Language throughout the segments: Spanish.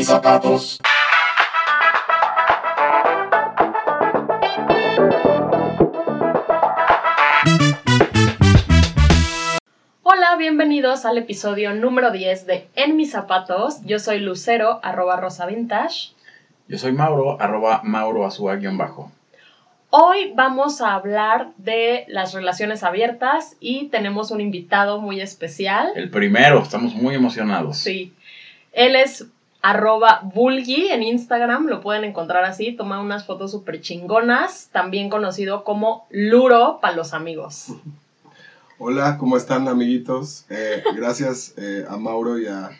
mis zapatos. Hola, bienvenidos al episodio número 10 de En mis zapatos. Yo soy Lucero, arroba Rosa Vintage. Yo soy Mauro, arroba Mauro Azúa guion bajo. Hoy vamos a hablar de las relaciones abiertas y tenemos un invitado muy especial. El primero, estamos muy emocionados. Sí, él es arroba Bulgi en Instagram, lo pueden encontrar así, toma unas fotos súper chingonas, también conocido como Luro para los amigos. Hola, ¿cómo están amiguitos? Eh, gracias eh, a Mauro y a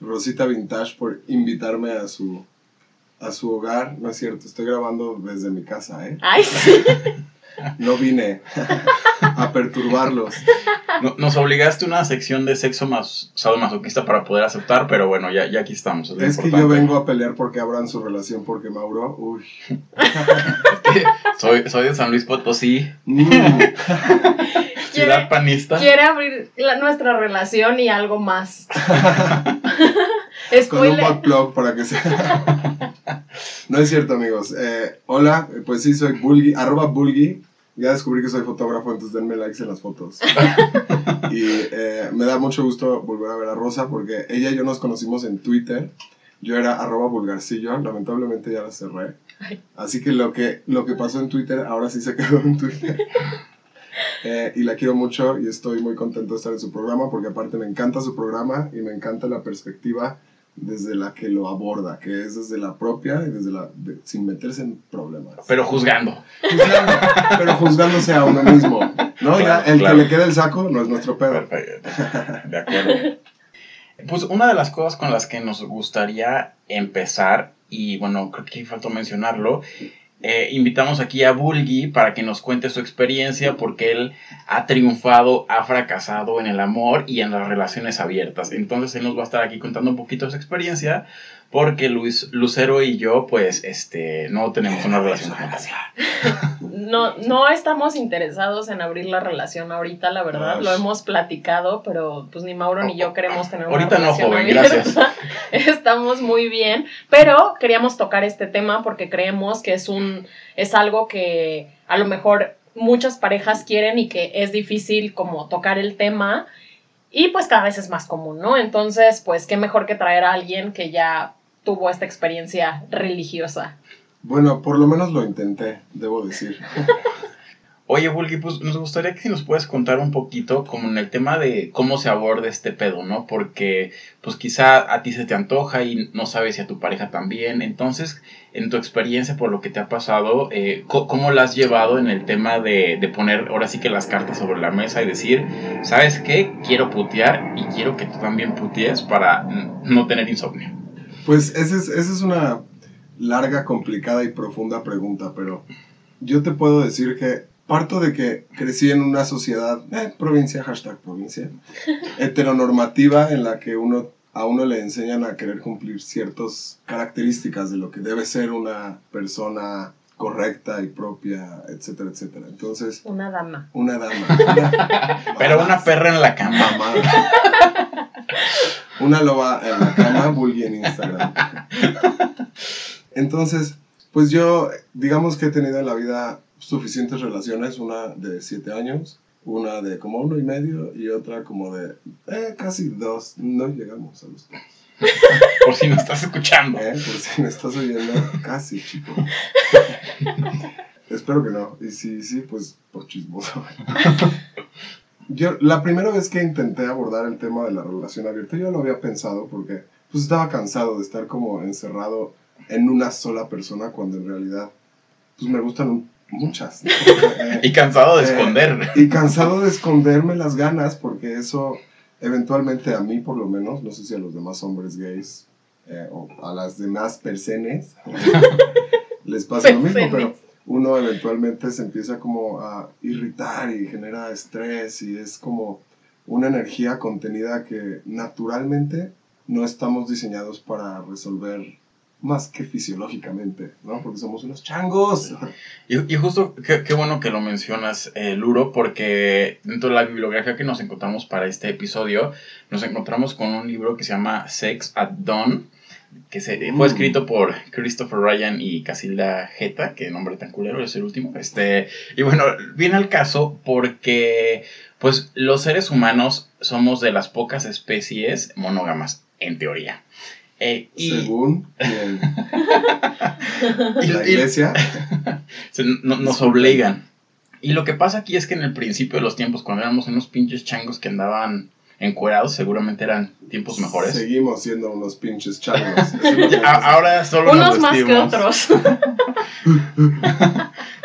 Rosita Vintage por invitarme a su, a su hogar. No es cierto, estoy grabando desde mi casa, ¿eh? Ay, sí. No vine a perturbarlos. No- Nos obligaste a una sección de sexo más sadomasoquista para poder aceptar, pero bueno, ya, ya aquí estamos. Es, Es que yo vengo a pelear porque abran su relación porque Mauro, uy. Soy, soy de San Luis Potosí, Mm, ciudad panista. Quiere abrir la- nuestra relación y algo más. con un plug para que sea. no es cierto, amigos. Eh, hola, pues sí, soy Bulgi, arroba Bulgi. Ya descubrí que soy fotógrafo, entonces denme likes en las fotos. y eh, me da mucho gusto volver a ver a Rosa porque ella y yo nos conocimos en Twitter. Yo era arroba vulgarcillo, lamentablemente ya la cerré. Así que lo, que lo que pasó en Twitter ahora sí se quedó en Twitter. Eh, y la quiero mucho y estoy muy contento de estar en su programa porque aparte me encanta su programa y me encanta la perspectiva desde la que lo aborda, que es desde la propia y desde la de- sin meterse en problemas. Pero juzgando. Juzgando, pero juzgándose a uno mismo. ¿no? Ya, el claro. que le quede el saco no es nuestro pedo. Perfecto. De acuerdo. Pues una de las cosas con las que nos gustaría empezar, y bueno, creo que faltó mencionarlo, eh, invitamos aquí a Bulgi para que nos cuente su experiencia porque él ha triunfado, ha fracasado en el amor y en las relaciones abiertas. Entonces él nos va a estar aquí contando un poquito su experiencia porque Luis Lucero y yo pues este no tenemos una relación abierta. No, no estamos interesados en abrir la relación ahorita, la verdad. Lo hemos platicado, pero pues ni Mauro ni yo queremos tener una Ahorita no, relación joven, abierta. gracias. Estamos muy bien, pero queríamos tocar este tema porque creemos que es un es algo que a lo mejor muchas parejas quieren y que es difícil como tocar el tema y pues cada vez es más común, ¿no? Entonces, pues qué mejor que traer a alguien que ya tuvo esta experiencia religiosa. Bueno, por lo menos lo intenté, debo decir. Oye, Bulgi, pues nos gustaría que si nos puedes contar un poquito como en el tema de cómo se aborda este pedo, ¿no? Porque pues quizá a ti se te antoja y no sabes si a tu pareja también. Entonces, en tu experiencia, por lo que te ha pasado, eh, ¿cómo la has llevado en el tema de, de poner ahora sí que las cartas sobre la mesa y decir, ¿sabes qué? Quiero putear y quiero que tú también putees para no tener insomnio. Pues esa es, esa es una larga, complicada y profunda pregunta, pero yo te puedo decir que parto de que crecí en una sociedad, eh, provincia, hashtag provincia, heteronormativa en la que uno, a uno le enseñan a querer cumplir ciertas características de lo que debe ser una persona correcta y propia, etcétera, etcétera. Entonces, Una dama. una dama. una- Pero una perra en la cama. Mamada. Una loba en la cama, Bully en Instagram. Entonces, pues yo, digamos que he tenido en la vida suficientes relaciones, una de siete años, una de como uno y medio y otra como de eh, casi dos. No llegamos a los dos. Por si no estás escuchando. ¿eh? Por si me estás oyendo, casi, chico. Espero que no. Y si sí, pues por chismoso. Yo, la primera vez que intenté abordar el tema de la relación abierta, yo lo había pensado porque pues estaba cansado de estar como encerrado en una sola persona cuando en realidad pues me gustan muchas. ¿no? Eh, Y cansado de Eh, esconder. y cansado de esconderme las ganas porque eso eventualmente a mí por lo menos, no sé si a los demás hombres gays eh, o a las demás personas les pasa lo mismo, pero uno eventualmente se empieza como a irritar y genera estrés y es como una energía contenida que naturalmente no estamos diseñados para resolver más que fisiológicamente, ¿no? Porque somos unos changos. Y, y justo, qué, qué bueno que lo mencionas, eh, Luro, porque dentro de la bibliografía que nos encontramos para este episodio, nos encontramos con un libro que se llama Sex at Dawn que se, fue Mm. escrito por Christopher Ryan y Casilda Jeta, que nombre tan culero es el último. Este, y bueno, viene al caso porque pues los seres humanos somos de las pocas especies monógamas, en teoría. Eh, y, Según el- la iglesia. no- nos obligan. Y lo que pasa aquí es que en el principio de los tiempos, cuando éramos unos pinches changos que andaban encuerados, seguramente eran tiempos mejores. Seguimos siendo unos pinches changos. Ahora solo Unos nos más que otros.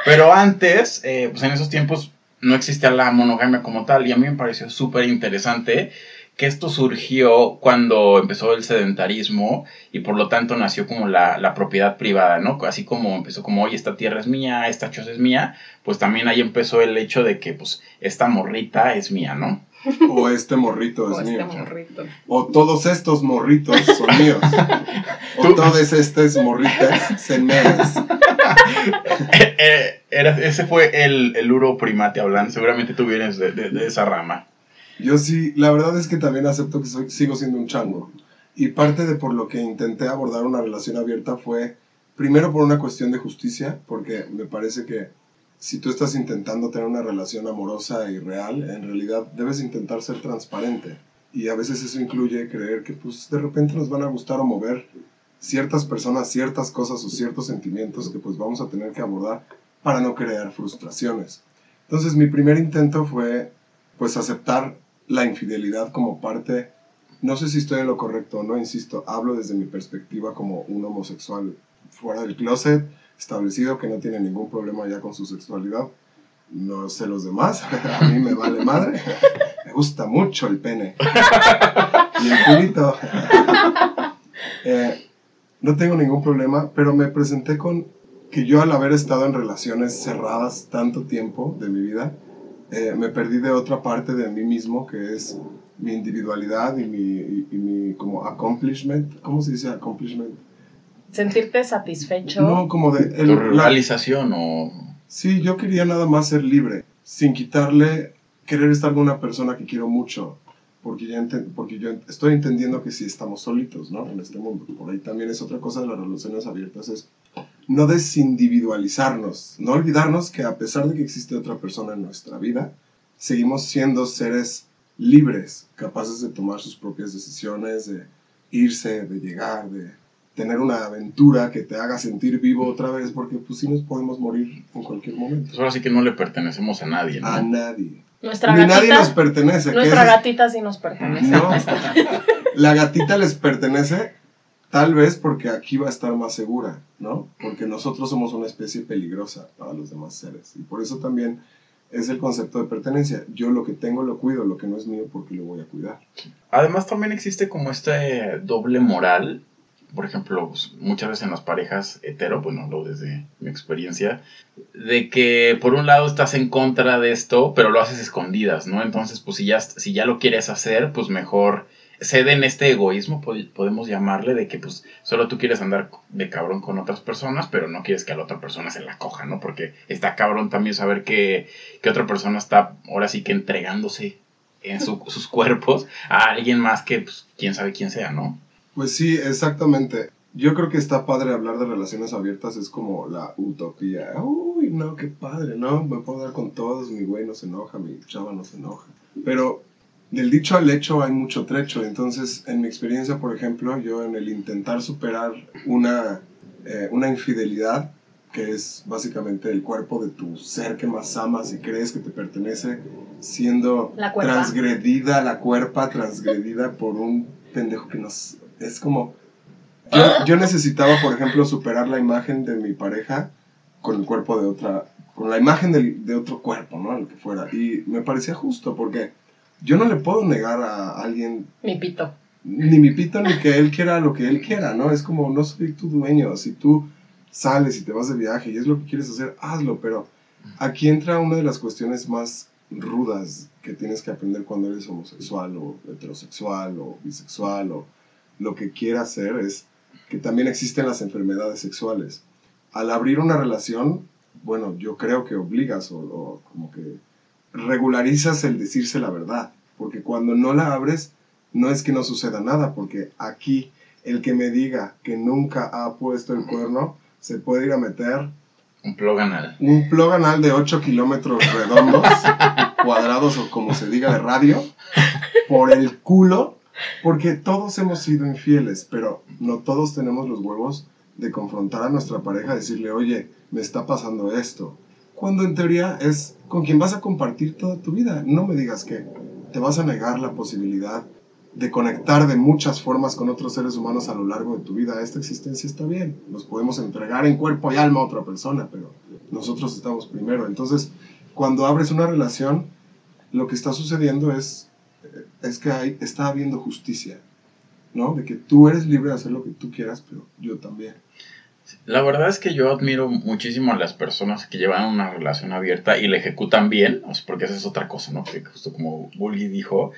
Pero antes, eh, pues en esos tiempos no existía la monogamia como tal y a mí me pareció súper interesante que esto surgió cuando empezó el sedentarismo y por lo tanto nació como la, la propiedad privada, ¿no? Así como empezó como, oye, esta tierra es mía, esta choza es mía, pues también ahí empezó el hecho de que, pues, esta morrita es mía, ¿no? O este morrito es O este mío. morrito. O todos estos morritos son míos. O Tú- todas estas morritas son mías. Eh, eh, era, ese fue el, el uro primate hablando, seguramente tú vienes de, de- de esa rama. Yo sí, la verdad es que también acepto que sigo siendo un chango. Y parte de por lo que intenté abordar una relación abierta fue, primero por una cuestión de justicia, porque me parece que si tú estás intentando tener una relación amorosa y real, en realidad debes intentar ser transparente. Y a veces eso incluye creer que pues de repente nos van a gustar o mover ciertas personas, ciertas cosas o ciertos sentimientos que pues vamos a tener que abordar para no crear frustraciones. Entonces mi primer intento fue pues aceptar la infidelidad como parte, no sé si estoy en lo correcto o no, insisto, hablo desde mi perspectiva como un homosexual fuera del closet, establecido que no tiene ningún problema ya con su sexualidad. No sé los demás, a mí me vale madre, me gusta mucho el pene y el culito. Eh, no tengo ningún problema, pero me presenté con que yo al haber estado en relaciones cerradas tanto tiempo de mi vida, eh, me perdí de otra parte de mí mismo que es mi individualidad y mi, y, y mi como accomplishment. ¿Cómo se dice accomplishment? Sentirte satisfecho. No, como de... el- Tu la- realización o... sí, yo quería nada más ser libre, sin quitarle querer estar con una persona que quiero mucho. Porque, ya porque yo estoy entendiendo que sí estamos solitos, ¿no? En este mundo. Por ahí también es otra cosa de las relaciones abiertas, es no desindividualizarnos, no olvidarnos que a pesar de que existe otra persona en nuestra vida, seguimos siendo seres libres, capaces de tomar sus propias decisiones, de irse, de llegar, de tener una aventura que te haga sentir vivo otra vez, porque pues sí nos podemos morir en cualquier momento. Pues ahora sí que no le pertenecemos a nadie, ¿no? A nadie. Nuestra Ni nadie gatita. nos pertenece. que Nuestra es- gatita sí nos pertenece. No. La gatita les pertenece tal vez porque aquí va a estar más segura, ¿no? Porque nosotros somos una especie peligrosa para los demás seres. Y por eso también es el concepto de pertenencia. Yo lo que tengo lo cuido, lo que no es mío porque lo voy a cuidar. Además también existe como este doble moral. Por ejemplo, pues, muchas veces en las parejas hetero, bueno, lo desde mi experiencia, de que por un lado estás en contra de esto, pero lo haces escondidas, ¿no? Entonces, pues si ya, si ya lo quieres hacer, pues mejor cede en este egoísmo, po- podemos llamarle, de que pues solo tú quieres andar de cabrón con otras personas, pero no quieres que a la otra persona se la coja, ¿no? Porque está cabrón también saber que, que otra persona está ahora sí que entregándose en su- sus cuerpos a alguien más que, pues, quién sabe quién sea, ¿no? Pues sí, exactamente. Yo creo que está padre hablar de relaciones abiertas, es como la utopía. Uy, no, qué padre, ¿no? Me puedo dar con todos, mi güey no se enoja, mi chava no se enoja. Pero del dicho al hecho hay mucho trecho, entonces en mi experiencia, por ejemplo, yo en el intentar superar una, eh, una infidelidad, que es básicamente el cuerpo de tu ser que más amas y crees que te pertenece, siendo La transgredida, la cuerpa transgredida por un pendejo que nos... Es como... Yo, yo necesitaba, por ejemplo, superar la imagen de mi pareja con el cuerpo de otra... Con la imagen del- de otro cuerpo, ¿no? Lo que fuera. Y me parecía justo porque yo no le puedo negar a alguien Mi pito. ni mi pito ni que él quiera lo que él quiera, ¿no? Es como, no soy tu dueño. Si tú sales y te vas de viaje y es lo que quieres hacer, hazlo. Pero aquí entra una de las cuestiones más rudas que tienes que aprender cuando eres homosexual o heterosexual o bisexual o lo que quieras ser es que también existen las enfermedades sexuales. Al abrir una relación, bueno, yo creo que obligas o, o como que regularizas el decirse la verdad, porque cuando no la abres, no es que no suceda nada, porque aquí el que me diga que nunca ha puesto el cuerno se puede ir a meter Un plug anal. un plug anal de 8 kilómetros redondos, cuadrados o como se diga de radio, por el culo, porque todos hemos sido infieles, pero no todos tenemos los huevos de confrontar a nuestra pareja, decirle, oye, me está pasando esto. Cuando en teoría es con quien vas a compartir toda tu vida. No me digas que te vas a negar la posibilidad de conectar de muchas formas con otros seres humanos a lo largo de tu vida. Esta existencia está bien. Nos podemos entregar en cuerpo y alma a otra persona, pero nosotros estamos primero. Entonces, cuando abres una relación, lo que está sucediendo es, es que hay, está habiendo justicia, ¿no? De que tú eres libre de hacer lo que tú quieras, pero yo también. La verdad es que yo admiro muchísimo a las personas que llevan una relación abierta y la ejecutan bien, porque esa es otra cosa, ¿no? Que justo como Bully dijo,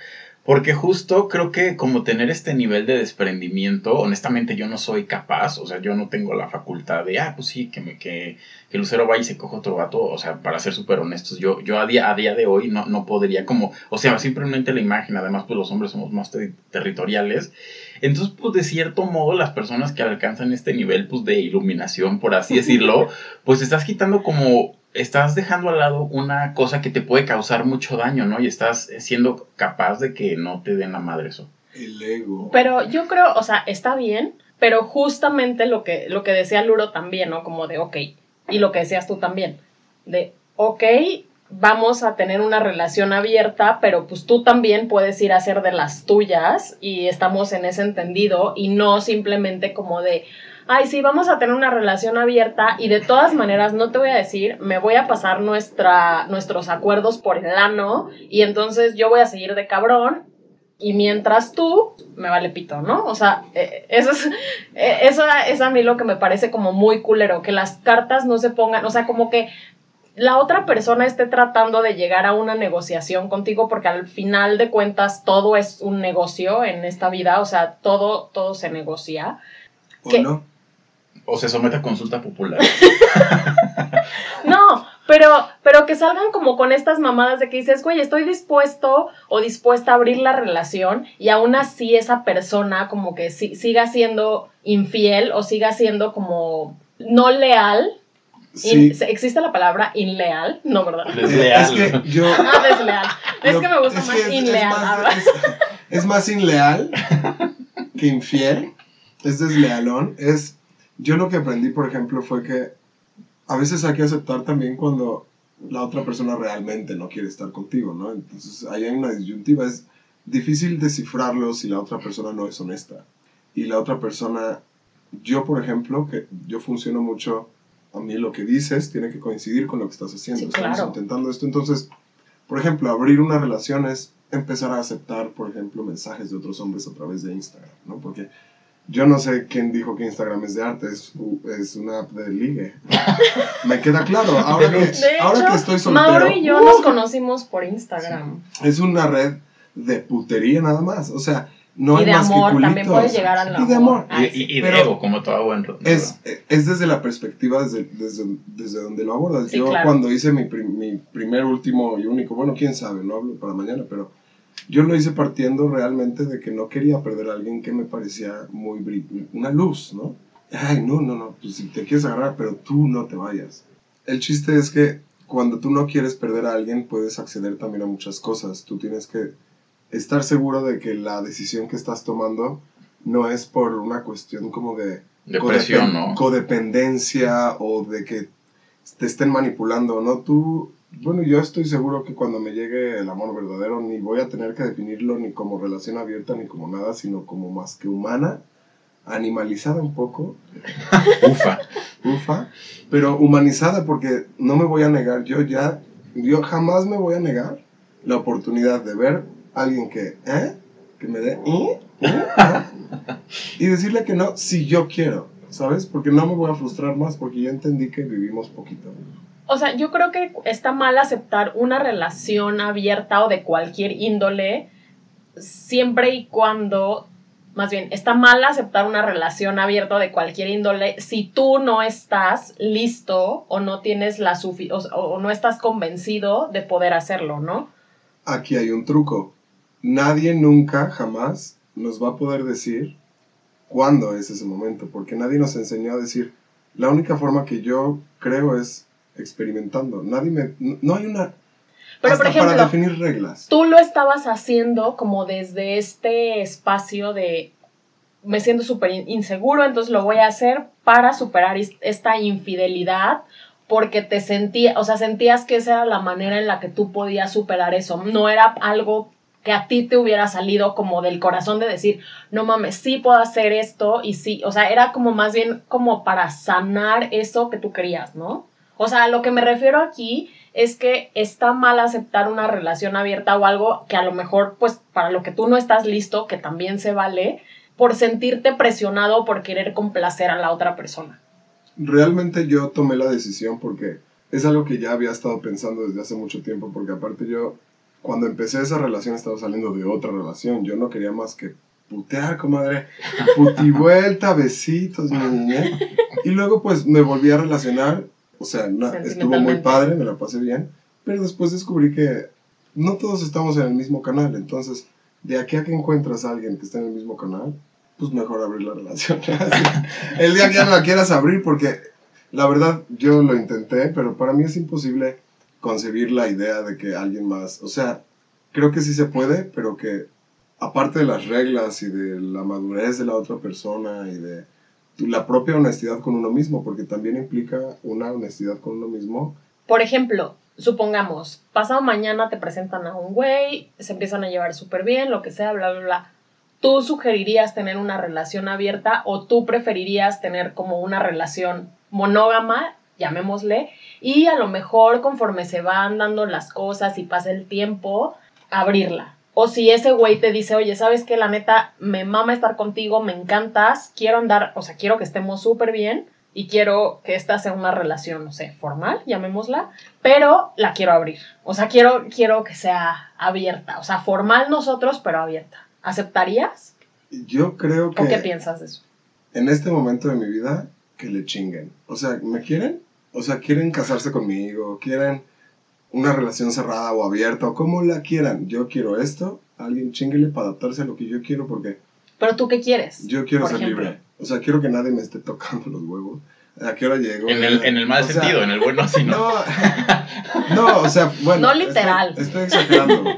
porque justo creo que como tener este nivel de desprendimiento, honestamente yo no soy capaz, o sea, yo no tengo la facultad de, ah, pues sí, que, me, que, que Lucero vaya y se coja otro vato, o sea, para ser súper honestos, yo, yo a, día, a día de hoy no, no podría como, o sea, simplemente la imagen, además pues los hombres somos más ter- territoriales, entonces pues de cierto modo las personas que alcanzan este nivel pues de iluminación, por así decirlo, pues estás quitando como estás dejando al lado una cosa que te puede causar mucho daño, ¿no? Y estás siendo capaz de que no te den la madre eso. El ego. Pero yo creo, o sea, está bien, pero justamente lo que, lo que decía Luro también, ¿no? Como de, ok, y lo que decías tú también, de, ok, vamos a tener una relación abierta, pero pues tú también puedes ir a hacer de las tuyas y estamos en ese entendido y no simplemente como de, ay, sí, vamos a tener una relación abierta y de todas maneras, no te voy a decir, me voy a pasar nuestra, nuestros acuerdos por el ano y entonces yo voy a seguir de cabrón y mientras tú, me vale pito, ¿no? O sea, eh, eso es, eh, eso es a mí lo que me parece como muy culero, que las cartas no se pongan, o sea, como que la otra persona esté tratando de llegar a una negociación contigo porque al final de cuentas todo es un negocio en esta vida, o sea, todo, todo se negocia. ¿O no? O se somete a consulta popular. No, pero, pero que salgan como con estas mamadas de que dices, güey, estoy dispuesto o dispuesta a abrir la relación y aún así esa persona como que si- siga siendo infiel o siga siendo como no leal. Sí. In- ¿Existe la palabra inleal? No, ¿verdad? Desleal. Es que yo... Ah, desleal. Es Lo- que me gusta es más es inleal. Es, es más inleal que infiel. Es deslealón. Es, yo lo que aprendí, por ejemplo, fue que a veces hay que aceptar también cuando la otra persona realmente no quiere estar contigo, ¿no? Entonces ahí hay una disyuntiva. Es difícil descifrarlo si la otra persona no es honesta. Y la otra persona, yo por ejemplo, que yo funciono mucho, a mí lo que dices tiene que coincidir con lo que estás haciendo. Sí, Estamos claro. intentando esto. Entonces, por ejemplo, abrir una relación es empezar a aceptar, por ejemplo, mensajes de otros hombres a través de Instagram, ¿no? Porque yo no sé quién dijo que Instagram es de arte, es, es una app de ligue. Me queda claro. Ahora que, ahora que estoy soltero, Mauro y yo ¡uh! nos conocimos por Instagram. es una red de putería nada más. O sea, no y hay de más que amor, también culitos. puede llegar al Y de amor. Y, y- y de Pero- ego, como todo buen Es, es desde la perspectiva, desde, desde, desde donde lo abordas. Sí, Yo claro. cuando hice mi, mi primer, último y único, bueno, quién sabe, no hablo para mañana, pero yo lo hice partiendo realmente de que no quería perder a alguien que me parecía muy bri- una luz, ¿no? Ay, no, no, no, pues si te quieres agarrar, pero tú no te vayas. El chiste es que cuando tú no quieres perder a alguien, puedes acceder también a muchas cosas. Tú tienes que estar seguro de que la decisión que estás tomando no es por una cuestión como de Depresión, codepen- ¿no? codependencia o de que te estén manipulando, ¿no? Tú, bueno, yo estoy seguro que cuando me llegue el amor verdadero ni voy a tener que definirlo ni como relación abierta ni como nada, sino como más que humana, animalizada un poco, Ufa. ufa, pero humanizada porque no me voy a negar, yo ya, yo jamás me voy a negar la oportunidad de ver a alguien que, ¿eh? Que me dé, ¿eh? ¿eh? ¿eh? Y decirle que no si yo quiero, ¿sabes? Porque no me voy a frustrar más porque ya entendí que vivimos poquito. O sea, yo creo que está mal aceptar una relación abierta o de cualquier índole siempre y cuando, más bien, está mal aceptar una relación abierta o de cualquier índole si tú no estás listo o no tienes la sufi o, o no estás convencido de poder hacerlo, ¿no? Aquí hay un truco. Nadie nunca, jamás nos va a poder decir cuándo es ese momento, porque nadie nos enseñó a decir, la única forma que yo creo es experimentando. Nadie me, no hay una Pero, hasta por ejemplo, para definir reglas. tú lo estabas haciendo como desde este espacio de me siento súper in- inseguro, entonces lo voy a hacer para superar esta infidelidad porque te sentía, o sea, sentías que esa era la manera en la que tú podías superar eso, no era algo que a ti te hubiera salido como del corazón de decir, no mames, sí puedo hacer esto y sí, o sea, era como más bien como para sanar eso que tú querías, ¿no? O sea, lo que me refiero aquí es que está mal aceptar una relación abierta o algo que a lo mejor, pues, para lo que tú no estás listo, que también se vale, por sentirte presionado por querer complacer a la otra persona. Realmente yo tomé la decisión porque es algo que ya había estado pensando desde hace mucho tiempo, porque aparte yo, cuando empecé esa relación, estaba saliendo de otra relación. Yo no quería más que putear, comadre. Putivuelta, besitos, mi niña. Y luego, pues, me volví a relacionar. O sea, estuvo muy padre, me la pasé bien. Pero después descubrí que no todos estamos en el mismo canal. Entonces, de aquí a que encuentras a alguien que está en el mismo canal, pues mejor abrir la relación. El día que ya no la quieras abrir, porque la verdad yo lo intenté, pero para mí es imposible concebir la idea de que alguien más, o sea, creo que sí se puede, pero que aparte de las reglas y de la madurez de la otra persona y de la propia honestidad con uno mismo, porque también implica una honestidad con uno mismo. Por ejemplo, supongamos, pasado mañana te presentan a un güey, se empiezan a llevar súper bien, lo que sea, bla, bla, bla. ¿Tú sugerirías tener una relación abierta o tú preferirías tener como una relación monógama, llamémosle, y a lo mejor conforme se van dando las cosas y pasa el tiempo, abrirla? O si ese güey te dice, oye, ¿sabes qué? La neta, me mama estar contigo, me encantas, quiero andar, o sea, quiero que estemos súper bien y quiero que esta sea una relación, no sé, formal, llamémosla, pero la quiero abrir. O sea, quiero, quiero que sea abierta. O sea, formal nosotros, pero abierta. ¿Aceptarías? Yo creo que ¿O qué piensas de eso? en este momento de mi vida, que le chinguen. O sea, ¿me quieren? O sea, quieren casarse conmigo, quieren una relación cerrada o abierta, o como la quieran. Yo quiero esto, alguien chinguele para adaptarse a lo que yo quiero, porque ¿Pero tú qué quieres? yo quiero ser ejemplo. libre. O sea, quiero que nadie me esté tocando los huevos. ¿A qué hora llego? En el, en el mal O sea, sentido, en el bueno sí, ¿no? No, no, o sea, bueno. No literal. Estoy, estoy exagerando.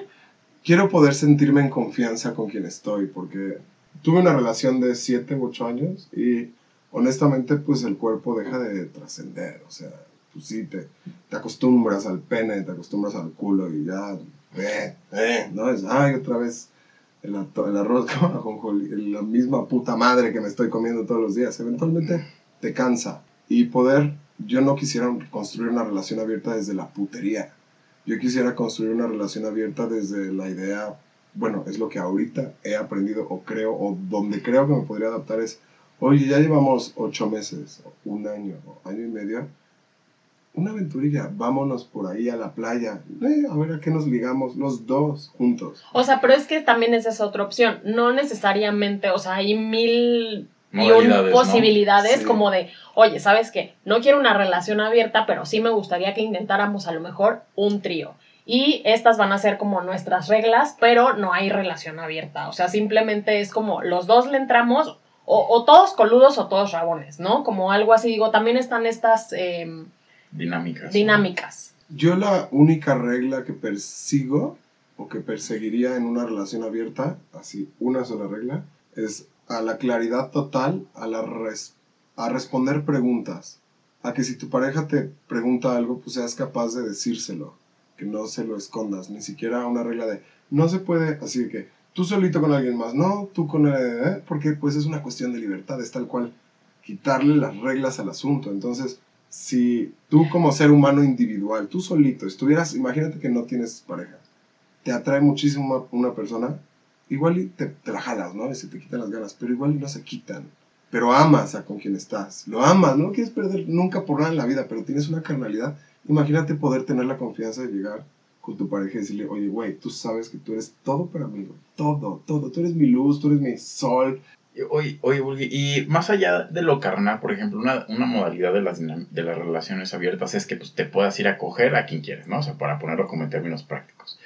Quiero poder sentirme en confianza con quien estoy, porque tuve una relación de 7 u 8 años y honestamente, pues el cuerpo deja de trascender. O sea, pues sí, te, te acostumbras al pene, te acostumbras al culo y ya, eh, eh, ¿no? Es, ay, otra vez el, el arroz con ajonjolí, la misma puta madre que me estoy comiendo todos los días. Eventualmente te cansa. Y poder, yo no quisiera construir una relación abierta desde la putería. Yo quisiera construir una relación abierta desde la idea, bueno, es lo que ahorita he aprendido o creo, o donde creo que me podría adaptar es, oye, ya llevamos ocho meses, un año, año y medio, una aventurilla, vámonos por ahí a la playa, eh, a ver a qué nos ligamos los dos juntos. O sea, pero es que también esa es otra opción. No necesariamente, o sea, hay mil y un Modalidades, ¿no? posibilidades Sí. como de, oye, ¿sabes qué? No quiero una relación abierta, pero sí me gustaría que intentáramos a lo mejor un trío. Y estas van a ser como nuestras reglas, pero no hay relación abierta. O sea, simplemente es como los dos le entramos, o, o todos coludos o todos rabones, ¿no? Como algo así, digo, también están estas em, Dinámicas. dinámicas. Yo la única regla que persigo o que perseguiría en una relación abierta, así, una sola regla, es a la claridad total, a, la res- a responder preguntas. A que si tu pareja te pregunta algo, pues seas capaz de decírselo, que no se lo escondas, ni siquiera una regla de no se puede, así que tú solito con alguien más, no, tú con el, porque pues es una cuestión de libertad, es tal cual quitarle las reglas al asunto. Entonces, si tú como ser humano individual, tú solito, estuvieras, imagínate que no tienes pareja, te atrae muchísimo una persona, igual te, te la jalas, ¿no? Y se te quitan las ganas, pero igual no se quitan. Pero amas a con quien estás, lo amas, no lo quieres perder nunca por nada en la vida, pero tienes una carnalidad. Imagínate poder tener la confianza de llegar con tu pareja y decirle, oye, güey, tú sabes que tú eres todo para mí, todo, todo, tú eres mi luz, tú eres mi sol, Y más allá de lo carnal, por ejemplo, una, una modalidad de las, de las relaciones abiertas es que pues, te puedas ir a coger a quien quieres, ¿no? O sea, para ponerlo como en términos prácticos.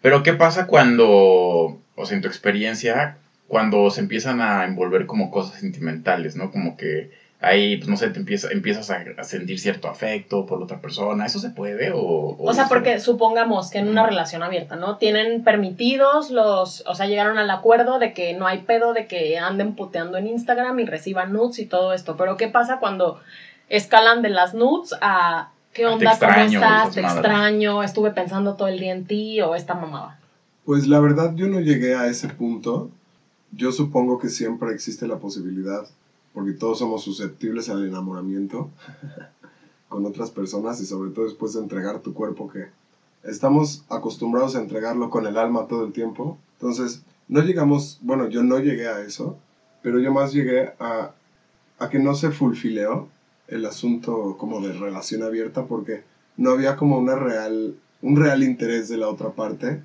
Pero, ¿qué pasa cuando, o sea, en tu experiencia, cuando se empiezan a envolver como cosas sentimentales, ¿no? Como que ahí, pues no sé, te empieza, empiezas a, sentir cierto afecto por otra persona. ¿Eso se puede? O, o, sea, porque supongamos que en una relación abierta, ¿no? Tienen permitidos los, o sea, llegaron al acuerdo de que no hay pedo de que anden puteando en Instagram y reciban nudes y todo esto. Pero ¿qué pasa cuando escalan de las nudes a ¿qué onda? ¿Cómo estás? Te extraño, estuve pensando todo el día en ti o esta mamada. Pues la verdad yo no llegué a ese punto. Yo supongo que siempre existe la posibilidad porque todos somos susceptibles al enamoramiento con otras personas y sobre todo después de entregar tu cuerpo que estamos acostumbrados a entregarlo con el alma todo el tiempo. Entonces, no llegamos, bueno, yo no llegué a eso, pero yo más llegué a, a que no se fulfileó el asunto como de relación abierta porque no había como una real, un real interés de la otra parte,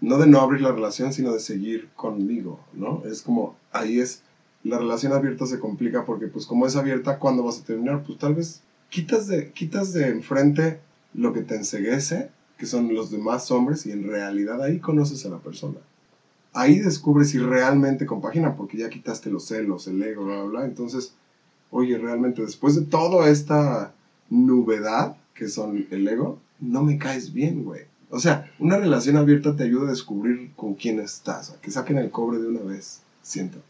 no de no abrir la relación, sino de seguir conmigo, ¿no? Es como, ahí es la relación abierta se complica porque pues como es abierta, ¿cuándo vas a terminar? Pues tal vez quitas de, quitas de enfrente lo que te enseguece, que son los demás hombres, y en realidad ahí conoces a la persona. Ahí descubres si realmente compagina, porque ya quitaste los celos, el ego, bla, bla, bla. Entonces, oye, realmente después de toda esta novedad que son el ego, no me caes bien, güey. O sea, una relación abierta te ayuda a descubrir con quién estás, a que saquen el cobre de una vez, siento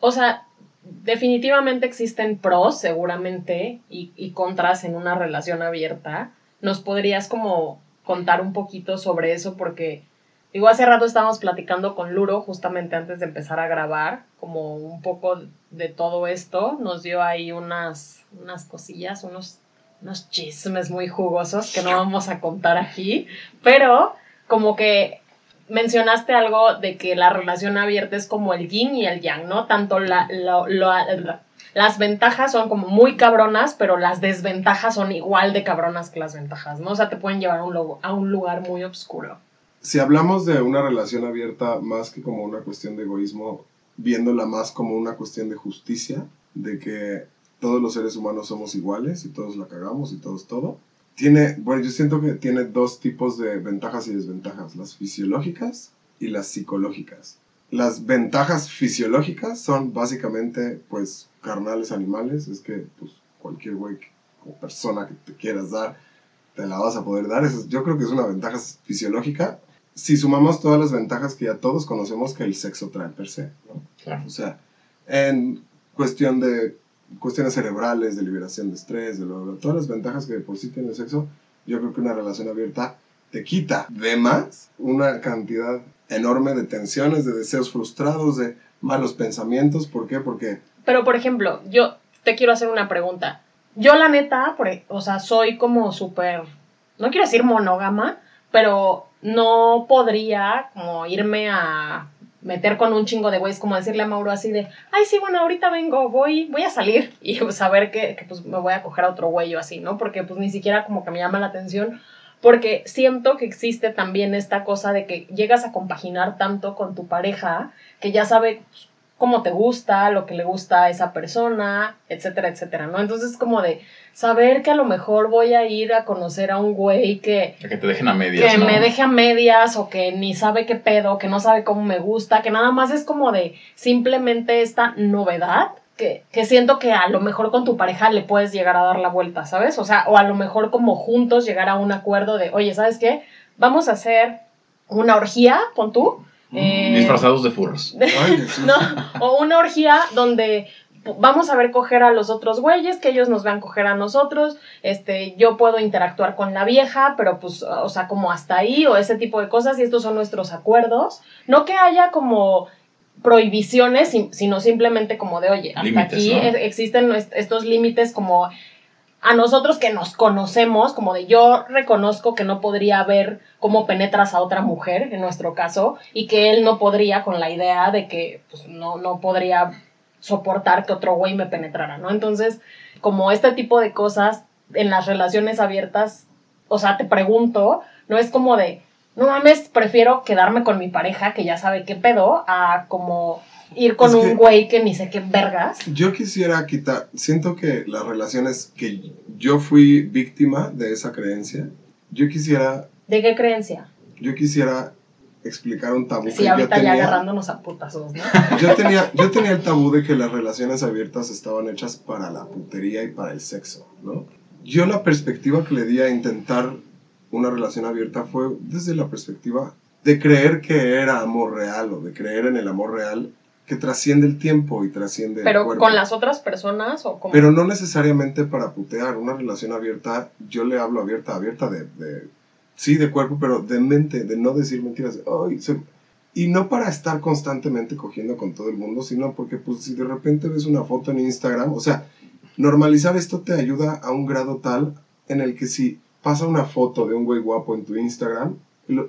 o sea, definitivamente existen pros, seguramente, y, contras en una relación abierta. ¿Nos podrías como contar un poquito sobre eso? Porque, digo, hace rato estábamos platicando con Luro, justamente antes de empezar a grabar, como un poco de todo esto. Nos dio ahí unas, unas cosillas, unos, unos chismes muy jugosos que no vamos a contar aquí, pero como que mencionaste algo de que la relación abierta es como el yin y el yang, ¿no? Tanto la, las ventajas son como muy cabronas, pero las desventajas son igual de cabronas que las ventajas, ¿no? O sea, te pueden llevar a un, a un lugar muy oscuro. Si hablamos de una relación abierta más que como una cuestión de egoísmo, viéndola más como una cuestión de justicia, de que todos los seres humanos somos iguales y todos la cagamos y todos todo, tiene, bueno, yo siento que tiene dos tipos de ventajas y desventajas, las fisiológicas y las psicológicas. Las ventajas fisiológicas son básicamente, pues, carnales animales, es que, pues, cualquier güey o persona que te quieras dar, te la vas a poder dar. Eso, yo creo que es una ventaja fisiológica. Si sumamos todas las ventajas que ya todos conocemos que el sexo trae per se, ¿no? Claro. O sea, en cuestión de cuestiones cerebrales, de liberación de estrés, de todas las ventajas que por sí tiene el sexo, yo creo que una relación abierta te quita de más una cantidad enorme de tensiones, de deseos frustrados, de malos pensamientos. ¿Por qué? Porque... Pero, por ejemplo, yo te quiero hacer una pregunta. Yo, la neta, e, o sea, soy como súper, no quiero decir monógama, pero no podría como irme a meter con un chingo de güeyes, como decirle a Mauro así de, ay, sí, bueno, ahorita vengo, voy, voy a salir y pues saber que, que pues me voy a coger a otro güey o así, ¿no? Porque pues ni siquiera como que me llama la atención, porque siento que existe también esta cosa de que llegas a compaginar tanto con tu pareja que ya sabe pues, cómo te gusta, lo que le gusta a esa persona, etcétera, etcétera, ¿no? Entonces como de saber que a lo mejor voy a ir a conocer a un güey que... Que te dejen a medias. Que me deje a medias o que ni sabe qué pedo, que no sabe cómo me gusta, que nada más es como de simplemente esta novedad. Que, que siento que a lo mejor con tu pareja le puedes llegar a dar la vuelta, ¿sabes? O sea, o a lo mejor como juntos llegar a un acuerdo de, oye, ¿sabes qué? Vamos a hacer una orgía, pon tú, eh, Disfrazados de furros. no, o una orgía donde vamos a ver coger a los otros güeyes, que ellos nos vean coger a nosotros, este, yo puedo interactuar con la vieja, pero pues, o sea, como hasta ahí, o ese tipo de cosas, y estos son nuestros acuerdos. No que haya como prohibiciones, sino simplemente como de, oye, hasta aquí existen estos límites como a nosotros que nos conocemos, como de yo reconozco que no podría ver cómo penetras a otra mujer, en nuestro caso, y que él no podría con la idea de que pues, no, no podría soportar que otro güey me penetrara, ¿no? Entonces, como este tipo de cosas en las relaciones abiertas, o sea, te pregunto, no es como de, no mames, prefiero quedarme con mi pareja que ya sabe qué pedo, a como ir con un güey que ni sé qué vergas. Yo quisiera quitar, siento que las relaciones que yo fui víctima de esa creencia, yo quisiera... ¿De qué creencia? Yo quisiera explicar un tabú que Sí, yo ahorita ya tenía. agarrándonos a putazos, ¿no? Yo tenía, yo tenía el tabú de que las relaciones abiertas estaban hechas para la putería y para el sexo, ¿no? Yo la perspectiva que le di a intentar una relación abierta fue desde la perspectiva de creer que era amor real o de creer en el amor real que trasciende el tiempo y trasciende el Pero cuerpo. con las otras personas o como... Pero no necesariamente para putear. Una relación abierta, yo le hablo abierta, abierta de, de- sí, de cuerpo, pero de mente, de no decir mentiras. Ay, se- y no para estar constantemente cogiendo con todo el mundo, sino porque pues si de repente ves una foto en Instagram, o sea, normalizar esto te ayuda a un grado tal en el que si pasa una foto de un güey guapo en tu Instagram,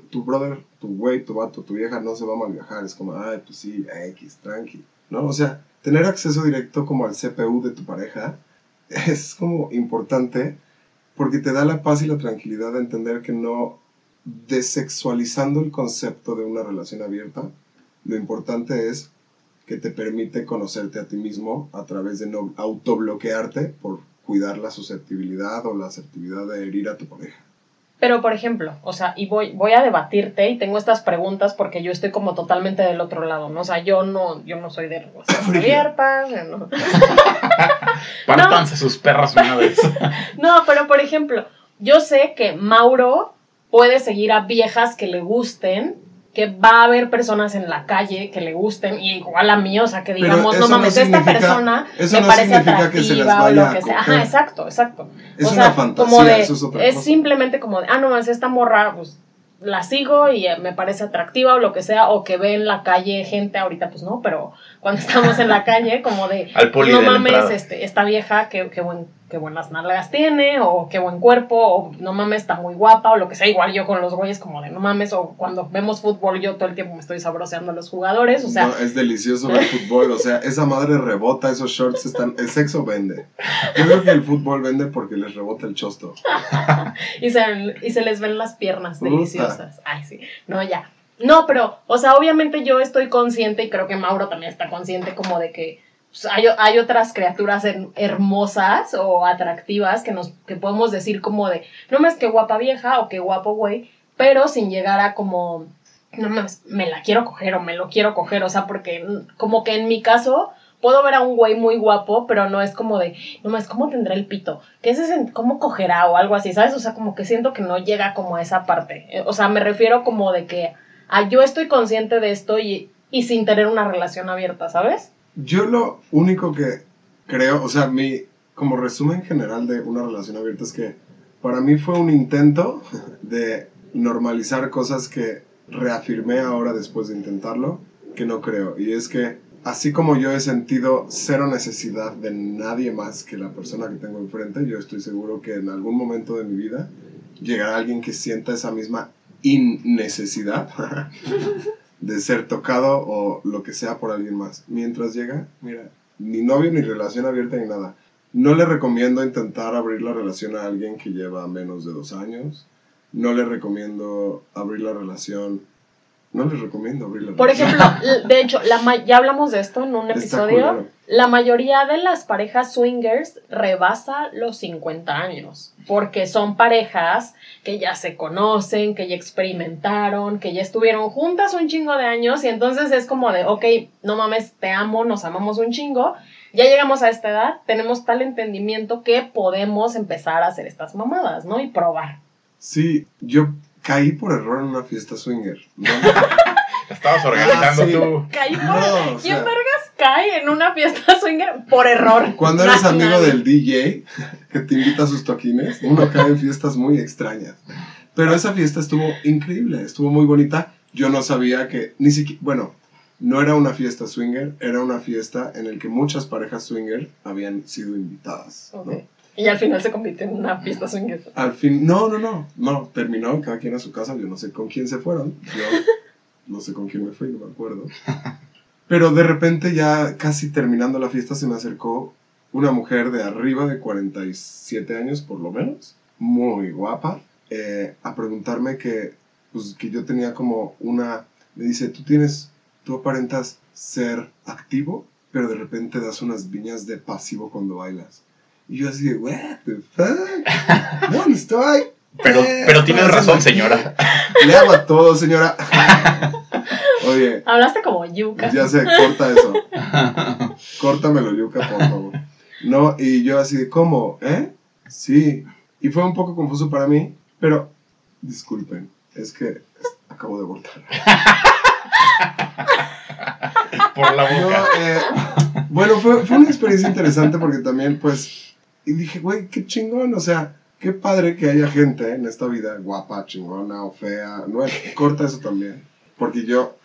tu brother, tu güey, tu vato, tu vieja no se va a mal viajar. Es como, ay, pues sí, X, tranqui. ¿No? O sea, tener acceso directo como al CPU de tu pareja es como importante porque te da la paz y la tranquilidad de entender que no desexualizando el concepto de una relación abierta, lo importante es que te permite conocerte a ti mismo a través de no autobloquearte por cuidar la susceptibilidad o la asertividad de herir a tu pareja. Pero, por ejemplo, o sea, y voy, voy a debatirte y tengo estas preguntas porque yo estoy como totalmente del otro lado, ¿no? O sea, yo no, yo no soy de relaciones abiertas, no. Pártanse sus perras una vez. No, pero por ejemplo, yo sé que Mauro puede seguir a viejas que le gusten, que va a haber personas en la calle que le gusten, y igual a mí, o sea, que digamos, no no mames, esta persona eso me no parece significa que se las atractiva o vaya lo que sea. Ajá, exacto, exacto. Es O una sea, fantasía, como de- eso es otra es cosa. simplemente como de, ah, no, es esta morra, pues la sigo y eh, me parece atractiva o lo que sea, o que ve en la calle gente, ahorita pues no, pero cuando estamos en la calle, como de, Al no mames, este, esta vieja, qué, qué, buen, qué buenas nalgas tiene, o qué buen cuerpo, o no mames, está muy guapa, o lo que sea, igual yo con los güeyes como de, no mames, o cuando vemos fútbol yo todo el tiempo me estoy sabroseando a los jugadores, o sea, No, es delicioso ver fútbol, o sea, esa madre rebota, esos shorts están, el sexo vende. Yo creo que el fútbol vende porque les rebota el chosto. y se, y se les ven las piernas deliciosas. Ay, sí. No, ya. No, pero, o sea, obviamente yo estoy consciente y creo que Mauro también está consciente como de que pues, hay, hay otras criaturas her- hermosas o atractivas que nos que podemos decir como de, no más que guapa vieja o que guapo güey, pero sin llegar a como, no más, me la quiero coger o me lo quiero coger, o sea, porque como que en mi caso puedo ver a un güey muy guapo, pero no es como de, no más, ¿cómo tendrá el pito? ¿Qué es ese, cómo cogerá o algo así, ¿sabes? O sea, como que siento que no llega como a esa parte. Eh, O sea, me refiero como de que ah, yo estoy consciente de esto y, y sin tener una relación abierta, ¿sabes? Yo lo único que creo, o sea, mi como resumen general de una relación abierta es que para mí fue un intento de normalizar cosas que reafirmé ahora después de intentarlo, que no creo. Y es que así como yo he sentido cero necesidad de nadie más que la persona que tengo enfrente, yo estoy seguro que en algún momento de mi vida llegará alguien que sienta esa misma innecesidad de ser tocado o lo que sea por alguien más. Mientras llega, mira, ni novio ni relación abierta ni nada. No le recomiendo intentar abrir la relación a alguien que lleva menos de dos años. No le recomiendo abrir la relación. No les recomiendo abrir la Por ejemplo, de hecho, la ma- ya hablamos de esto en un episodio. La mayoría de las parejas swingers rebasa los 50 años, porque son parejas que ya se conocen, que ya experimentaron, que ya estuvieron juntas un chingo de años y entonces es como de, ok, no mames, te amo, nos amamos un chingo, ya llegamos a esta edad, tenemos tal entendimiento que podemos empezar a hacer estas mamadas, ¿no? Y probar. Sí, yo caí por error en una fiesta swinger. ¿no? Estabas organizando Ah, sí. tú. Caí por... No, o ¿Quién sea, vergas cae en una fiesta swinger por error? Cuando eres Nadie. amigo del DJ que te invita a sus toquines, uno cae en fiestas muy extrañas. Pero esa fiesta estuvo increíble, estuvo muy bonita. Yo no sabía que, ni siquiera, bueno, no era una fiesta swinger, era una fiesta en la que muchas parejas swinger habían sido invitadas. ¿no? Y al final se convirtió en una fiesta swinger. Al fin, no, no, no, no, terminó, cada quien a su casa, yo no sé con quién se fueron, yo no sé con quién me fui, no me acuerdo. Pero de repente ya casi terminando la fiesta se me acercó una mujer de arriba de 47 años por lo menos, muy guapa, eh, a preguntarme que, pues, que yo tenía como una, me dice, tú tienes, tú aparentas ser activo, pero de repente das unas viñas de pasivo cuando bailas. Y yo así de, what the fuck? ¿Dónde estoy? Pero, Eh, pero tienes razón, señora. Le hago a todo, señora. Oye, Hablaste como yuca. ya sé, corta eso. Córtamelo, Yuka, por favor. No, y yo así de, ¿cómo? ¿Eh? Sí. Y fue un poco confuso para mí, pero disculpen, es que acabo de abortar. Por la No, boca. eh, bueno, fue, fue una experiencia interesante porque también, pues, y dije, güey, qué chingón, o sea, qué padre que haya gente en esta vida guapa, chingona o fea. No, corta eso también. Porque yo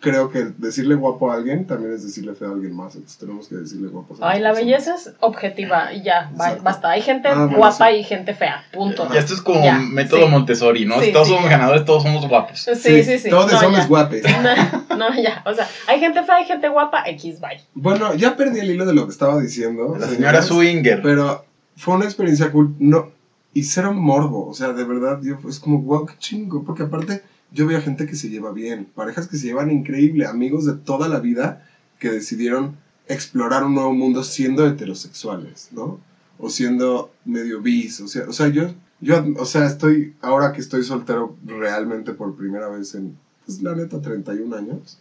creo que decirle guapo a alguien también es decirle feo a alguien más. Entonces tenemos que decirle guapo a Ay, la belleza es objetiva y ya, Exacto. basta. Hay gente Ah, bueno, guapa sí. y gente fea, punto. Ya esto es como Ya, método sí. Montessori, ¿no? Sí, todos sí, somos ganadores, todos somos guapos. Sí, sí, sí. Todos no, somos ya. guapes. No, ya. O sea, hay gente fea, hay gente guapa, X, bye. Bueno, ya perdí el hilo de lo que estaba diciendo. La señora Swinger. Pero fue una experiencia cool. No, y cero morbo. O sea, de verdad, yo, es como, wow, qué chingo. Porque aparte, yo veo gente que se lleva bien. Parejas que se llevan increíble. Amigos de toda la vida que decidieron explorar un nuevo mundo siendo heterosexuales, ¿no? O siendo medio bis. O sea, o sea yo, yo, o sea, estoy, ahora que estoy soltero realmente por primera vez en, pues la neta, 31 años.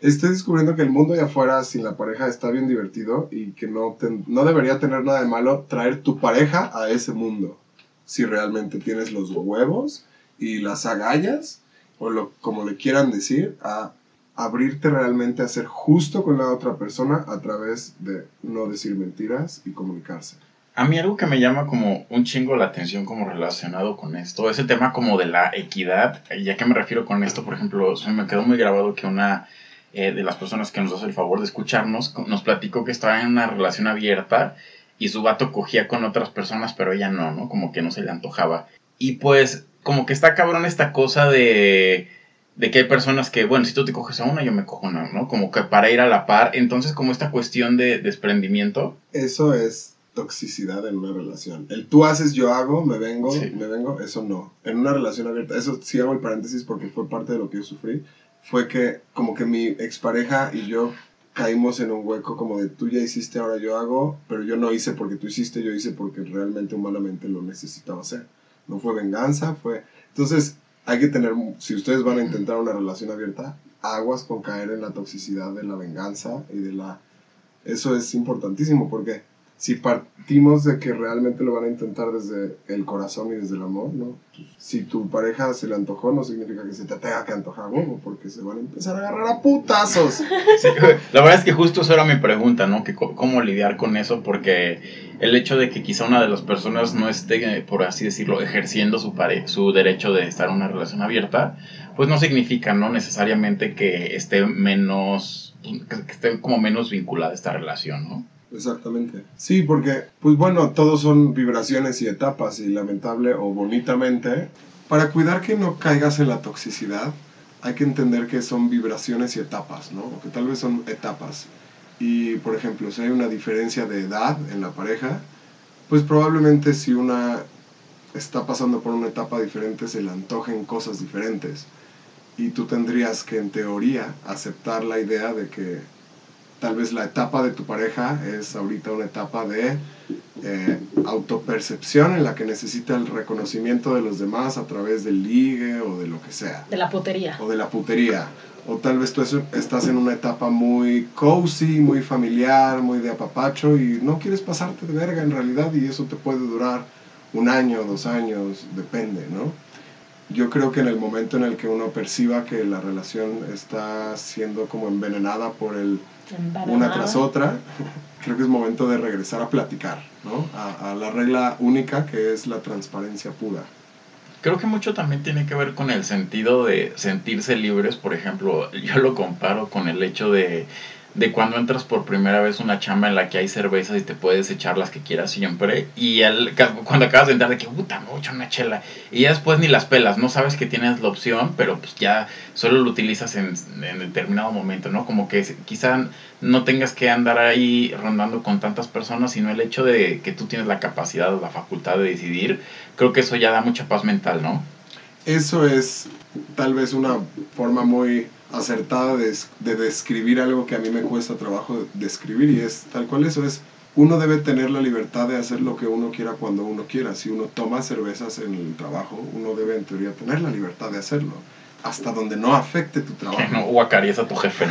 Estoy descubriendo que el mundo de afuera sin la pareja está bien divertido y que no, no debería tener nada de malo traer tu pareja a ese mundo. Si realmente tienes los huevos y las agallas, o lo, como le quieran decir, a abrirte realmente a ser justo con la otra persona a través de no decir mentiras y comunicarse. A mí algo que me llama como un chingo la atención como relacionado con esto es el tema como de la equidad. ¿Y a qué me refiero con esto? Por ejemplo, me quedó muy grabado que una eh, de las personas que nos hace el favor de escucharnos nos platicó que estaba en una relación abierta y su vato cogía con otras personas, pero ella no, ¿no? Como que no se le antojaba. Y pues como que está cabrón esta cosa de de que hay personas que, bueno, si tú te coges a una, yo me cojo una, ¿no? Como que para ir a la par. Entonces, como esta cuestión de desprendimiento, Eso es toxicidad en una relación. El tú haces, yo hago, me vengo, Sí. me vengo, eso no. En una relación abierta, eso sí hago el paréntesis porque fue parte de lo que yo sufrí, fue que como que mi expareja y yo caímos en un hueco como de tú ya hiciste, ahora yo hago, pero yo no hice porque tú hiciste, yo hice porque realmente humanamente lo necesitaba hacer. No fue venganza, fue... Entonces hay que tener, si ustedes van a intentar una relación abierta, aguas con caer en la toxicidad de la venganza y de la... Eso es importantísimo porque si partimos de que realmente lo van a intentar desde el corazón y desde el amor, ¿no? Si tu pareja se le antojó, no significa que se te tenga que antojar huevo, porque se van a empezar a agarrar a putazos. La verdad es que justo eso era mi pregunta, ¿no? Que cómo lidiar con eso, porque el hecho de que quizá una de las personas no esté, por así decirlo, ejerciendo su, pare su derecho de estar en una relación abierta, pues no significa, ¿no? Necesariamente que esté menos, que esté como menos vinculada a esta relación, ¿no? Exactamente. Sí, porque, pues bueno, todos son vibraciones y etapas, y lamentable o bonitamente, para cuidar que no caigas en la toxicidad, hay que entender que son vibraciones y etapas, ¿no? O que tal vez son etapas. Y, por ejemplo, si hay una diferencia de edad en la pareja, pues probablemente si una está pasando por una etapa diferente, se le antojen cosas diferentes. Y tú tendrías que, en teoría, aceptar la idea de que tal vez la etapa de tu pareja es ahorita una etapa de eh, autopercepción en la que necesita el reconocimiento de los demás a través del ligue o de lo que sea, De la putería. o de la putería. O tal vez tú estás en una etapa muy cozy, muy familiar, muy de apapacho y no quieres pasarte de verga en realidad y eso te puede durar un año, dos años, depende, ¿no? Yo creo que en el momento en el que uno perciba que la relación está siendo como envenenada por el una tras otra, creo que es momento de regresar a platicar, ¿no? A, a la regla única que es la transparencia pura. Creo que mucho también tiene que ver con el sentido de sentirse libres. Por ejemplo, yo lo comparo con el hecho de, de cuando entras por primera vez a una chamba en la que hay cervezas y te puedes echar las que quieras siempre. Y ca- cuando acabas de entrar, de que puta, me voy a una chela. Y ya después ni las pelas, no sabes que tienes la opción, pero pues ya solo lo utilizas en, en determinado momento, ¿no? Como que quizá no tengas que andar ahí rondando con tantas personas, sino el hecho de que tú tienes la capacidad o la facultad de decidir, creo que eso ya da mucha paz mental, ¿no? Eso es tal vez una forma muy acertada de, de describir algo que a mí me cuesta trabajo describir y es tal cual eso es uno debe tener la libertad de hacer lo que uno quiera cuando uno quiera. Si uno toma cervezas en el trabajo, uno debe en teoría tener la libertad de hacerlo. Hasta donde no afecte tu trabajo. Que no guacarías a tu jefe.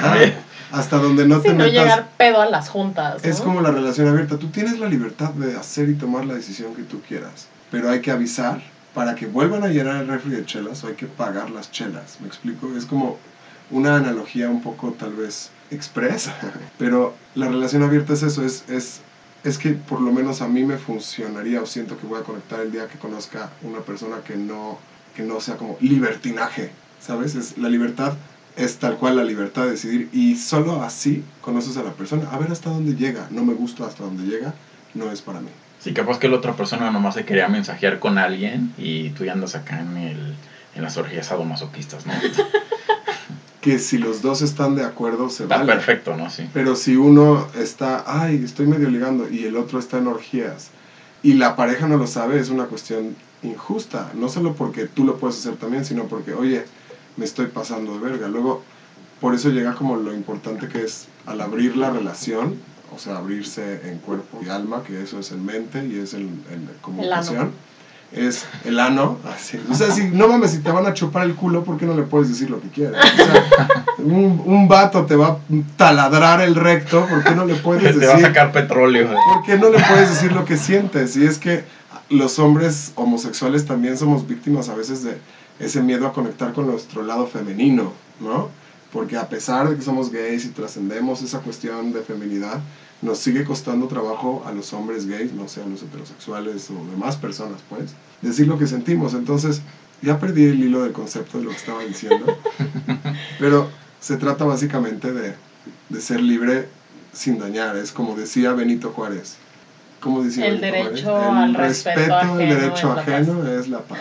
Hasta donde no Sí, te no metas. llegar pedo a las juntas. ¿no? Es como la relación abierta. Tú tienes la libertad de hacer y tomar la decisión que tú quieras. Pero hay que avisar para que vuelvan a llenar el refri de chelas o hay que pagar las chelas. ¿Me explico? Es como una analogía un poco tal vez expresa. Pero la relación abierta es eso. Es, es, es que por lo menos a mí me funcionaría o siento que voy a conectar el día que conozca una persona que no, que no sea como libertinaje. ¿Sabes? Es, la libertad es tal cual la libertad de decidir y solo así conoces a la persona. A ver hasta dónde llega. No me gusta hasta dónde llega. No es para mí. Sí, capaz que la otra persona nomás se quería mensajear con alguien y tú ya andas acá en, el, en las orgías sadomasoquistas, ¿no? Que si los dos están de acuerdo se Está vale. perfecto, ¿no? Sí. Pero si uno está, ay, estoy medio ligando y el otro está en orgías y la pareja no lo sabe, es una cuestión injusta. No solo porque tú lo puedes hacer también, sino porque, oye, me estoy pasando de verga. Luego, por eso llega como lo importante que es al abrir la relación, o sea, abrirse en cuerpo y alma, que eso es en mente y es en, en comunicación. Es el ano, así. O sea, si no mames, si te van a chupar el culo, ¿por qué no le puedes decir lo que quieres? O sea, un, un vato te va a taladrar el recto, ¿por qué no le puedes Te va a decir? sacar petróleo. ¿Por qué no le puedes decir lo que sientes? Y es que los hombres homosexuales también somos víctimas a veces de ese miedo a conectar con nuestro lado femenino, ¿no? Porque a pesar de que somos gays y trascendemos esa cuestión de feminidad, nos sigue costando trabajo a los hombres gays, no sé, a los heterosexuales o demás personas, pues, decir lo que sentimos. Entonces, ya perdí el hilo del concepto de lo que estaba diciendo, pero se trata básicamente de, de ser libre sin dañar. Es como decía Benito Juárez. ¿Cómo decía El Benito derecho Juárez? al el respeto respeto, el derecho es la ajeno es la paz.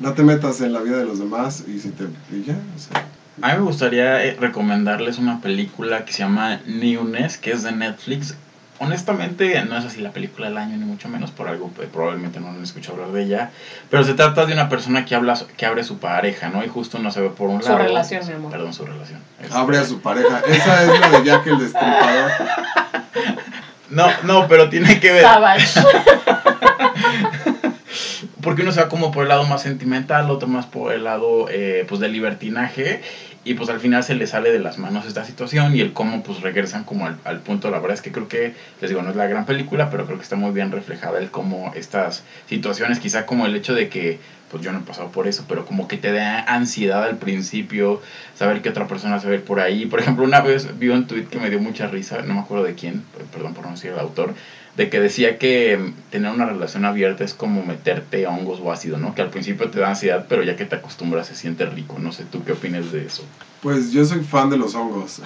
No te metas en la vida de los demás y si te... Y ya, o sea, A mí me gustaría eh, recomendarles una película que se llama Newness, que es de Netflix. Honestamente, no es así la película del año, ni mucho menos por algo, pues, probablemente no han escuchado hablar de ella. Pero se trata de una persona que habla que abre su pareja, ¿no? Y justo no se ve por un Su lado. relación, mi amor. Perdón, su relación. Este, abre a su pareja. Esa es la de Jack el Destripador. No, no, pero tiene que ver. Porque uno se va como por el lado más sentimental, otro más por el lado eh, pues del libertinaje y pues al final se le sale de las manos esta situación y el cómo pues regresan como al, al punto, la verdad es que creo que, les digo, no es la gran película, pero creo que está muy bien reflejada el cómo estas situaciones, quizá como el hecho de que pues yo no he pasado por eso, pero como que te da ansiedad al principio, saber que otra persona se va a ir por ahí. Por ejemplo, una vez vi un tweet que me dio mucha risa, no me acuerdo de quién, perdón por no decir el autor, de que decía que tener una relación abierta es como meterte hongos o ácido, ¿no? Que al principio te da ansiedad, pero ya que te acostumbras se siente rico. No sé, ¿tú qué opinas de eso? Pues yo soy fan de los hongos.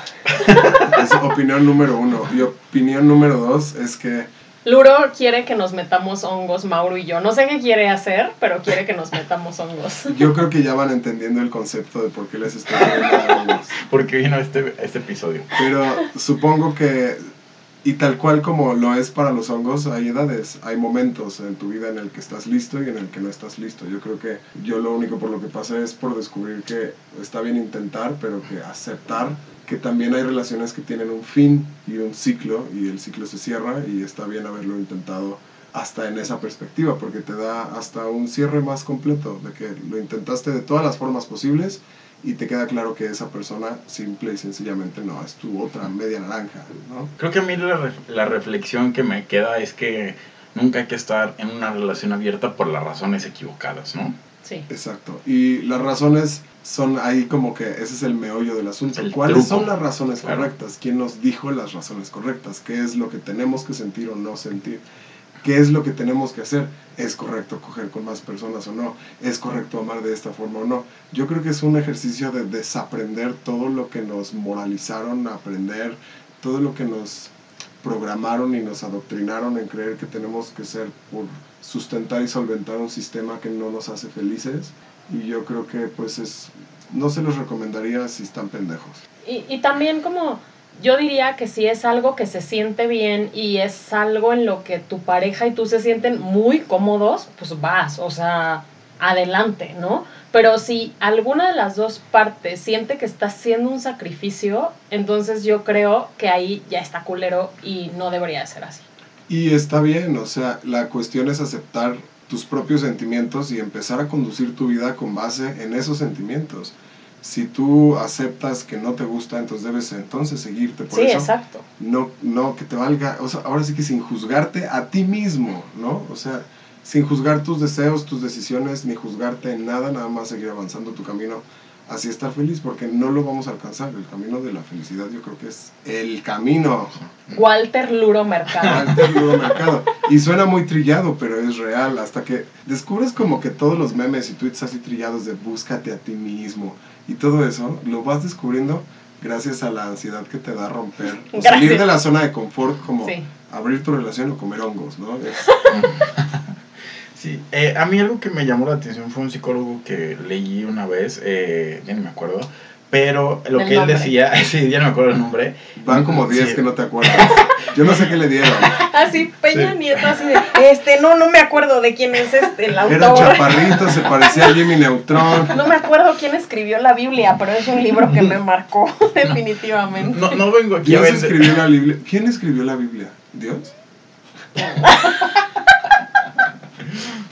es opinión número uno. Y opinión número dos es que Luro quiere que nos metamos hongos, Mauro y yo. No sé qué quiere hacer, pero quiere que nos metamos hongos. yo creo que ya van entendiendo el concepto de por qué les estoy hablando de hongos. Porque vino este, este episodio. Pero supongo que, y tal cual como lo es para los hongos, hay edades, hay momentos en tu vida en el que estás listo y en el que no estás listo. Yo creo que yo lo único por lo que pasé es por descubrir que está bien intentar, pero que aceptar que también hay relaciones que tienen un fin y un ciclo y el ciclo se cierra y está bien haberlo intentado hasta en esa perspectiva porque te da hasta un cierre más completo de que lo intentaste de todas las formas posibles y te queda claro que esa persona simple y sencillamente no es tu otra media naranja, ¿no? Creo que a mí la, ref- la reflexión que me queda es que nunca hay que estar en una relación abierta por las razones equivocadas, ¿no? Sí. Exacto. Y las razones son ahí como que ese es el meollo del asunto. El ¿Cuáles truco. son las razones Claro. correctas? ¿Quién nos dijo las razones correctas? ¿Qué es lo que tenemos que sentir o no sentir? ¿Qué es lo que tenemos que hacer? ¿Es correcto coger con más personas o no? ¿Es correcto amar de esta forma o no? Yo creo que es un ejercicio de desaprender todo lo que nos moralizaron a aprender, todo lo que nos programaron y nos adoctrinaron en creer que tenemos que ser por sustentar y solventar un sistema que no nos hace felices. Y yo creo que pues es, no se los recomendaría si están pendejos. Y, y también como yo diría que si es algo que se siente bien y es algo en lo que tu pareja y tú se sienten muy cómodos, pues vas, o sea, adelante, ¿no? Pero si alguna de las dos partes siente que está haciendo un sacrificio, entonces yo creo que ahí ya está culero y no debería de ser así. Y está bien, o sea, la cuestión es aceptar tus propios sentimientos y empezar a conducir tu vida con base en esos sentimientos. Si tú aceptas que no te gusta, entonces debes entonces seguirte por sí, eso. exacto. No, no, que te valga, o sea, ahora sí que sin juzgarte a ti mismo, ¿no? O sea, sin juzgar tus deseos, tus decisiones, ni juzgarte en nada, nada más seguir avanzando tu camino así estar feliz, porque no lo vamos a alcanzar. El camino de la felicidad yo creo que es el camino. Walter Luro Mercado. Walter Luro Mercado. Y suena muy trillado, pero es real. Hasta que descubres como que todos los memes y tweets así trillados de búscate a ti mismo y todo eso, lo vas descubriendo gracias a la ansiedad que te da romper. o salir de la zona de confort, como Sí. abrir tu relación o comer hongos, ¿no? Es- Sí, eh, a mí algo que me llamó la atención fue un psicólogo que leí una vez, eh, ya me acuerdo, pero lo que él decía, sí, ya no me acuerdo el nombre. van como 10 Sí. que no te acuerdas. Yo no sé qué le dieron. Así, Peña Sí. Nieto, así de, este, no, no me acuerdo de quién es este, el Era autor. chaparrito, se parecía a Jimmy Neutron. No me acuerdo quién escribió la Biblia, pero es un libro que me marcó definitivamente. No, no vengo aquí a ¿Quién vender. escribió la Biblia? ¿Quién escribió la Biblia? ¿Dios?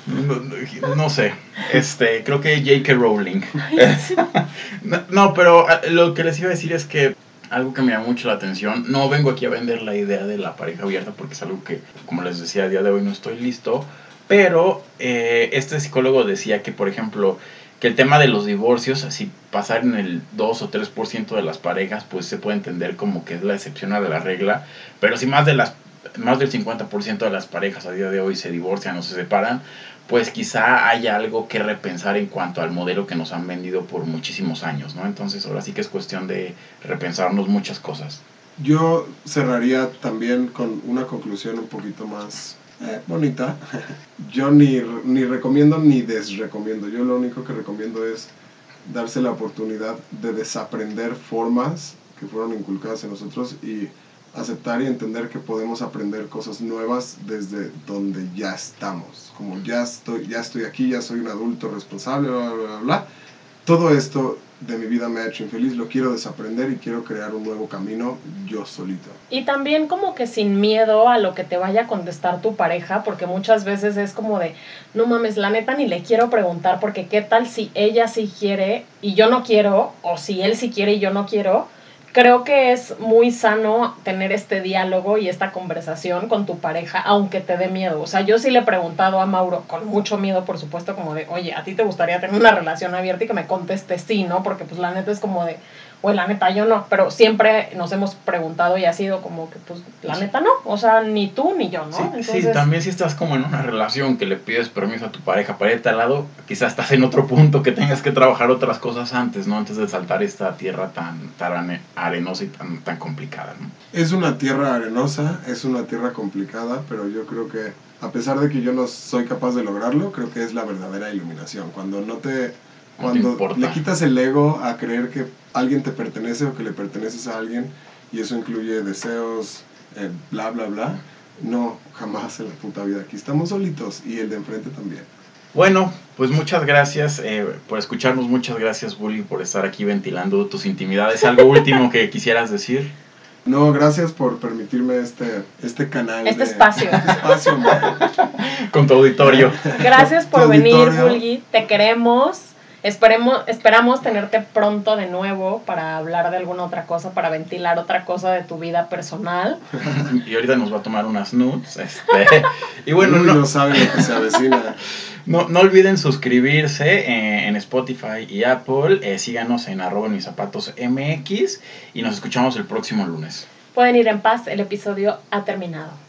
No, no- sé, este, creo que J.K. Rowling. No, no, pero ah, lo que les iba a decir es que algo que me llama mucho la atención, no vengo aquí a vender la idea de la pareja abierta porque es algo que, como les decía, a día de hoy no estoy listo, pero eh, este psicólogo decía que, por ejemplo, que el tema de los divorcios, así pasar en el 2 o 3% de las parejas, pues se puede entender como que es la excepción a la regla, pero si más de las más del 50% de las parejas a día de hoy se divorcian o se separan, pues quizá haya algo que repensar en cuanto al modelo que nos han vendido por muchísimos años, ¿no? Entonces ahora sí que es cuestión de repensarnos muchas cosas. Yo cerraría también con una conclusión un poquito más eh, bonita. Yo ni, ni recomiendo ni desrecomiendo. Yo lo único que recomiendo es darse la oportunidad de desaprender formas que fueron inculcadas en nosotros y aceptar y entender que podemos aprender cosas nuevas desde donde ya estamos. Como ya estoy, ya estoy aquí, ya soy un adulto responsable, bla, bla, bla, bla. Todo esto de mi vida me ha hecho infeliz, lo quiero desaprender y quiero crear un nuevo camino yo solito. Y también como que sin miedo a lo que te vaya a contestar tu pareja, porque muchas veces es como de, no mames, la neta ni le quiero preguntar, porque qué tal si ella sí quiere y yo no quiero, o si él sí quiere y yo no quiero. Creo que es muy sano tener este diálogo y esta conversación con tu pareja, aunque te dé miedo. O sea, yo sí le he preguntado a Mauro, con mucho miedo, por supuesto, como de, oye, ¿a ti te gustaría tener una relación abierta? Y que me conteste sí, ¿no? Porque pues la neta es como de, oye, la neta yo no. Pero siempre nos hemos preguntado y ha sido como que, pues, la neta no. O sea, ni tú ni yo, ¿no? Sí, Entonces, sí, también si estás como en una relación que le pides permiso a tu pareja para irte al lado, quizás estás en otro punto que tengas que trabajar otras cosas antes, ¿no? Antes de saltar esta tierra tan, tan arenosa y tan, tan complicada, ¿no? Es una tierra arenosa, es una tierra complicada, pero yo creo que a pesar de que yo no soy capaz de lograrlo, creo que es la verdadera iluminación. Cuando no te No te cuando le quitas el ego a creer que alguien te pertenece o que le perteneces a alguien y eso incluye deseos, eh, bla bla bla, no, jamás en la puta vida. Aquí estamos solitos y el de enfrente también. Bueno, pues muchas gracias eh, por escucharnos, muchas gracias Bully por estar aquí ventilando tus intimidades. ¿Algo último que quisieras decir? No, gracias por permitirme este, este canal. Este de- espacio. este espacio. Con tu auditorio. Gracias por Tu venir, auditorio. Bulgi. Te queremos. Esperemos, esperamos tenerte pronto de nuevo para hablar de alguna otra cosa, para ventilar otra cosa de tu vida personal. Y ahorita nos va a tomar unas nudes. Este, y bueno, Uy, no, no sabe lo que se avecina. No, no olviden suscribirse eh, en Spotify y Apple. eh, síganos en arroba mis zapatos MX y nos escuchamos el próximo lunes. Pueden ir en paz, el episodio ha terminado.